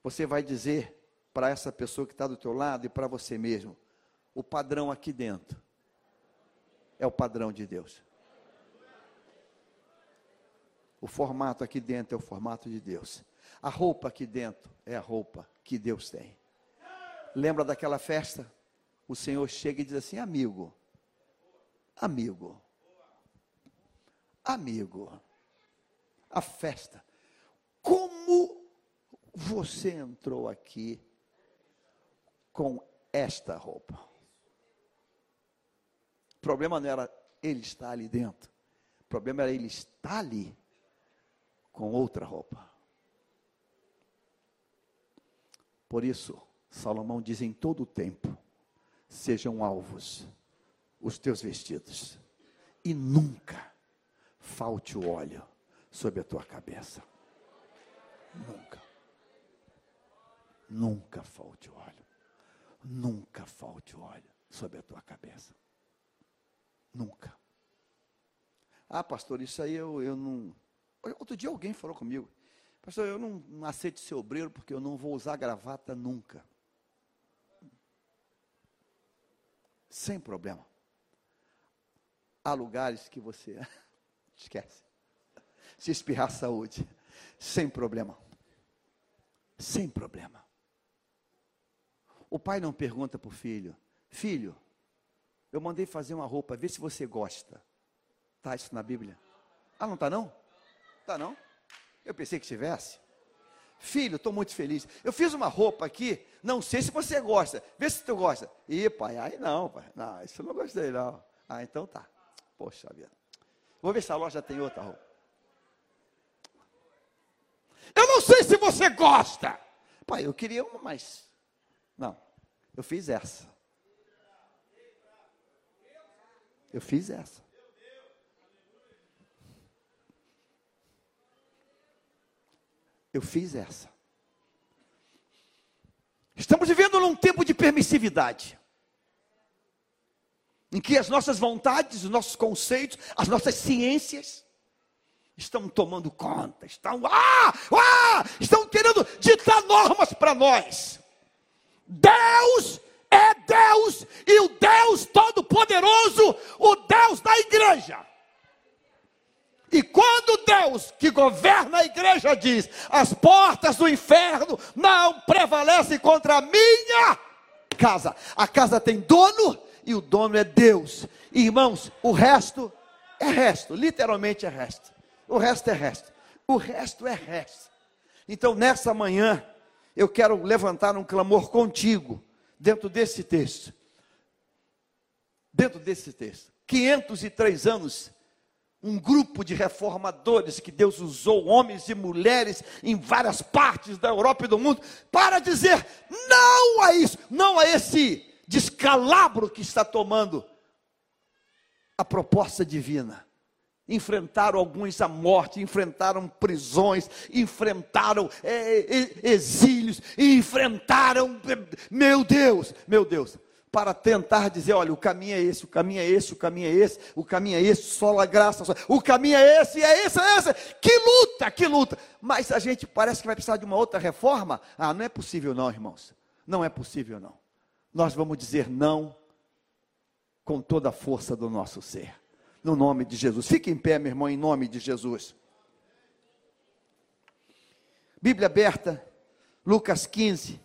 você vai dizer para essa pessoa que está do teu lado e para você mesmo, o padrão aqui dentro é o padrão de Deus. O formato aqui dentro é o formato de Deus. A roupa aqui dentro é a roupa que Deus tem. Lembra daquela festa? O Senhor chega e diz assim: amigo, amigo, amigo, a festa. Como você entrou aqui com esta roupa? O problema não era ele estar ali dentro. O problema era ele estar ali com outra roupa. Por isso, Salomão diz em todo o tempo: sejam alvos os teus vestidos, e nunca falte o óleo sobre a tua cabeça. Nunca. Nunca falte óleo. Nunca falte óleo sobre a tua cabeça. Nunca. Ah, pastor, isso aí eu, eu não. Outro dia alguém falou comigo, pastor, eu não, não aceito ser obreiro porque eu não vou usar gravata nunca. Sem problema. Há lugares que você *laughs* esquece. Se espirrar saúde, sem problema. Sem problema. O pai não pergunta para o filho: Filho, eu mandei fazer uma roupa, vê se você gosta. Está isso na Bíblia? Ah, não está não? Está não? Eu pensei que tivesse. Filho, estou muito feliz. Eu fiz uma roupa aqui, não sei se você gosta. Vê se tu gosta. Ih, pai, aí não, pai. Não, isso eu não gostei, não. Ah, então tá. Poxa vida. Vou ver se a loja tem outra roupa. Eu não sei se você gosta. Pai, eu queria uma, mas. Não, eu fiz essa. Eu fiz essa. Eu fiz essa. Estamos vivendo num tempo de permissividade. Em que as nossas vontades, os nossos conceitos, as nossas ciências estão tomando conta, estão, ah, ah, estão querendo ditar normas para nós. Deus é Deus e o Deus Todo-Poderoso, o Deus da igreja. E quando Deus, que governa a igreja, diz: as portas do inferno não prevalecem contra a minha casa, a casa tem dono e o dono é Deus. Irmãos, o resto é resto, literalmente é resto. O resto é resto. O resto é resto. Então, nessa manhã, eu quero levantar um clamor contigo, dentro desse texto. Dentro desse texto. 503 anos, um grupo de reformadores que Deus usou, homens e mulheres, em várias partes da Europa e do mundo, para dizer não a isso, não a esse descalabro que está tomando a proposta divina. Enfrentaram alguns a morte, enfrentaram prisões, enfrentaram é, é, exílios, enfrentaram, meu Deus, meu Deus, para tentar dizer: olha, o caminho é esse, o caminho é esse, o caminho é esse, o caminho é esse, só a graça, só, o caminho é esse, é esse, é esse. Que luta, que luta. Mas a gente parece que vai precisar de uma outra reforma. Ah, não é possível, não, irmãos. Não é possível, não. Nós vamos dizer não com toda a força do nosso ser. No nome de Jesus. Fique em pé, meu irmão, em nome de Jesus. Bíblia aberta, Lucas 15,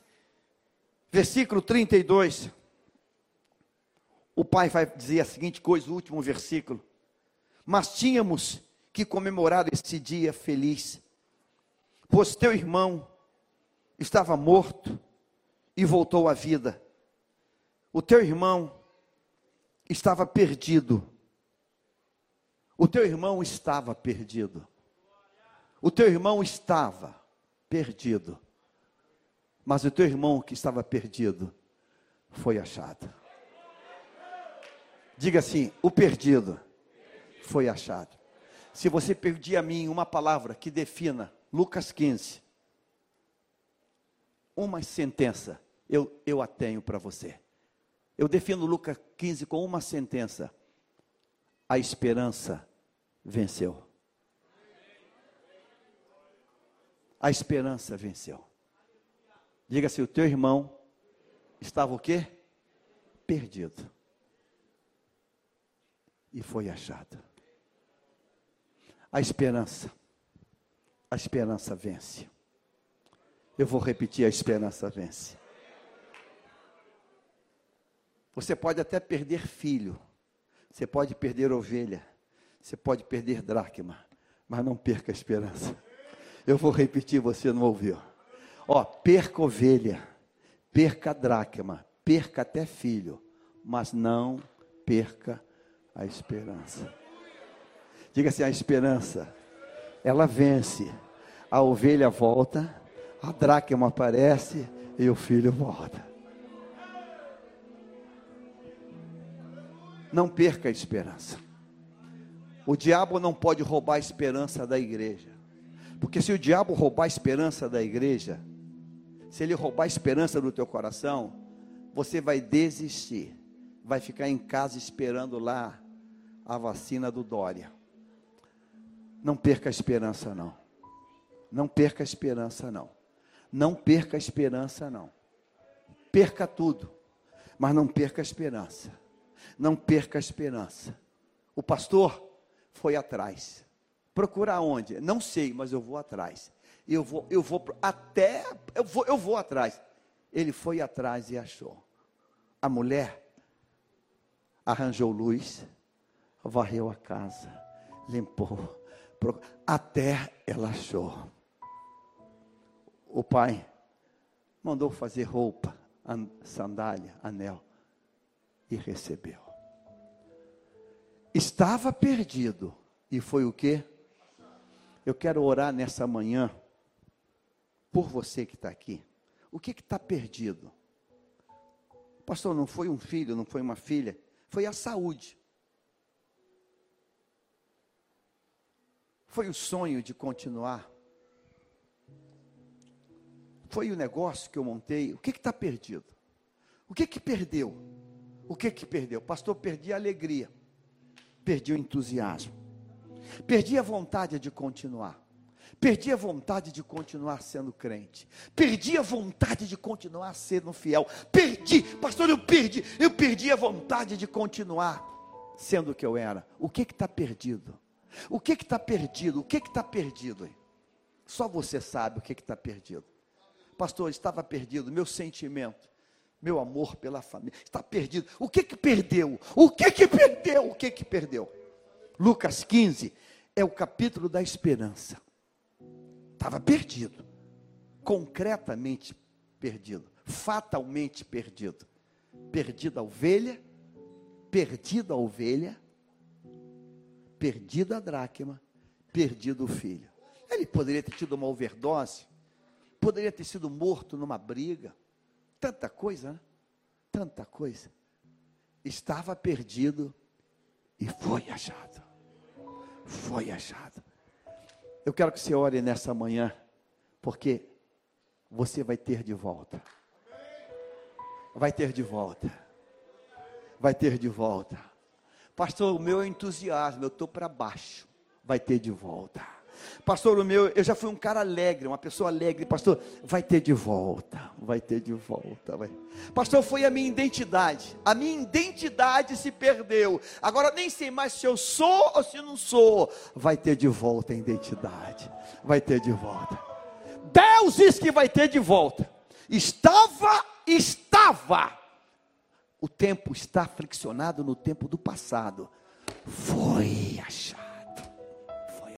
versículo 32. O pai vai dizer a seguinte coisa, o último versículo. Mas tínhamos que comemorar esse dia feliz, pois teu irmão estava morto e voltou à vida. O teu irmão estava perdido. O teu irmão estava perdido. O teu irmão estava perdido. Mas o teu irmão que estava perdido foi achado. Diga assim: o perdido foi achado. Se você pedir a mim uma palavra que defina Lucas 15, uma sentença, eu, eu a tenho para você. Eu defino Lucas 15 com uma sentença: a esperança venceu. A esperança venceu. Diga se o teu irmão estava o quê? Perdido. E foi achado. A esperança. A esperança vence. Eu vou repetir: a esperança vence. Você pode até perder filho, você pode perder ovelha, você pode perder dracma, mas não perca a esperança. Eu vou repetir, você não ouviu. Ó, perca ovelha, perca dracma, perca até filho, mas não perca a esperança. Diga assim: a esperança, ela vence. A ovelha volta, a dracma aparece e o filho volta. Não perca a esperança. O diabo não pode roubar a esperança da igreja. Porque se o diabo roubar a esperança da igreja, se ele roubar a esperança do teu coração, você vai desistir. Vai ficar em casa esperando lá a vacina do Dória. Não perca a esperança não. Não perca a esperança não. Não perca a esperança não. Perca tudo, mas não perca a esperança não perca a esperança. O pastor foi atrás. Procurar onde? Não sei, mas eu vou atrás. Eu vou, eu vou até, eu vou, eu vou atrás. Ele foi atrás e achou. A mulher arranjou luz, varreu a casa, limpou, até ela achou. O pai mandou fazer roupa, sandália, anel e recebeu. Estava perdido e foi o que? Eu quero orar nessa manhã por você que está aqui. O que está perdido? Pastor, não foi um filho, não foi uma filha, foi a saúde. Foi o sonho de continuar. Foi o negócio que eu montei. O que está perdido? O que que perdeu? O que que perdeu? Pastor, perdi a alegria. Perdi o entusiasmo. Perdi a vontade de continuar. Perdi a vontade de continuar sendo crente. Perdi a vontade de continuar sendo fiel. Perdi, pastor, eu perdi. Eu perdi a vontade de continuar sendo o que eu era. O que está perdido? O que está perdido? O que está perdido? Só você sabe o que está perdido. Pastor, estava perdido meu sentimento, meu amor pela família. Está perdido. O que que perdeu? O que que perdeu? O que que perdeu? Lucas 15 é o capítulo da esperança. Estava perdido. Concretamente perdido. Fatalmente perdido. Perdida a ovelha. Perdida a ovelha. Perdida a dracma. Perdido o filho. Ele poderia ter tido uma overdose. Poderia ter sido morto numa briga. Tanta coisa, né? Tanta coisa. Estava perdido e foi achado. Foi achado. Eu quero que você ore nessa manhã, porque você vai ter de volta. Vai ter de volta. Vai ter de volta. Pastor, o meu entusiasmo, eu estou para baixo. Vai ter de volta. Pastor, o meu, eu já fui um cara alegre, uma pessoa alegre. Pastor, vai ter de volta. Vai ter de volta. Vai. Pastor, foi a minha identidade. A minha identidade se perdeu. Agora nem sei mais se eu sou ou se não sou. Vai ter de volta a identidade. Vai ter de volta. Deus diz que vai ter de volta. Estava, estava. O tempo está friccionado no tempo do passado. Foi achado